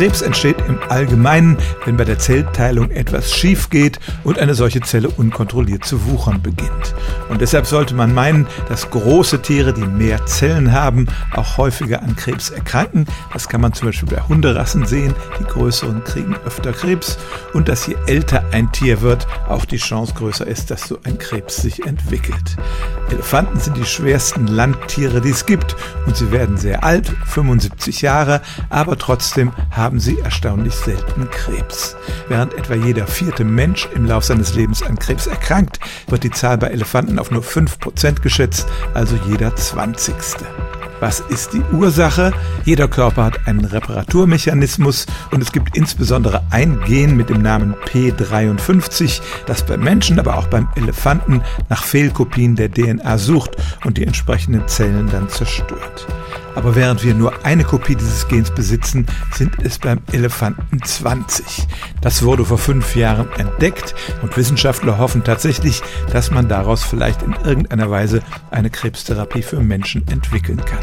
Krebs entsteht im Allgemeinen, wenn bei der Zellteilung etwas schief geht und eine solche Zelle unkontrolliert zu wuchern beginnt. Und deshalb sollte man meinen, dass große Tiere, die mehr Zellen haben, auch häufiger an Krebs erkranken. Das kann man zum Beispiel bei Hunderassen sehen. Die größeren kriegen öfter Krebs. Und dass je älter ein Tier wird, auch die Chance größer ist, dass so ein Krebs sich entwickelt. Elefanten sind die schwersten Landtiere, die es gibt. Und sie werden sehr alt, 75 Jahre, aber trotzdem haben sie erstaunlich selten Krebs. Während etwa jeder vierte Mensch im Lauf seines Lebens an Krebs erkrankt, wird die Zahl bei Elefanten auf nur 5% geschätzt, also jeder 20. Was ist die Ursache? Jeder Körper hat einen Reparaturmechanismus und es gibt insbesondere ein Gen mit dem Namen P53, das beim Menschen, aber auch beim Elefanten nach Fehlkopien der DNA sucht und die entsprechenden Zellen dann zerstört. Aber während wir nur eine Kopie dieses Gens besitzen, sind es beim Elefanten 20. Das wurde vor fünf Jahren entdeckt und Wissenschaftler hoffen tatsächlich, dass man daraus vielleicht in irgendeiner Weise eine Krebstherapie für Menschen entwickeln kann.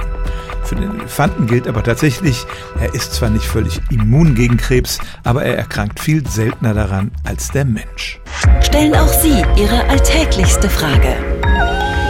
Für den Elefanten gilt aber tatsächlich, er ist zwar nicht völlig immun gegen Krebs, aber er erkrankt viel seltener daran als der Mensch. Stellen auch Sie Ihre alltäglichste Frage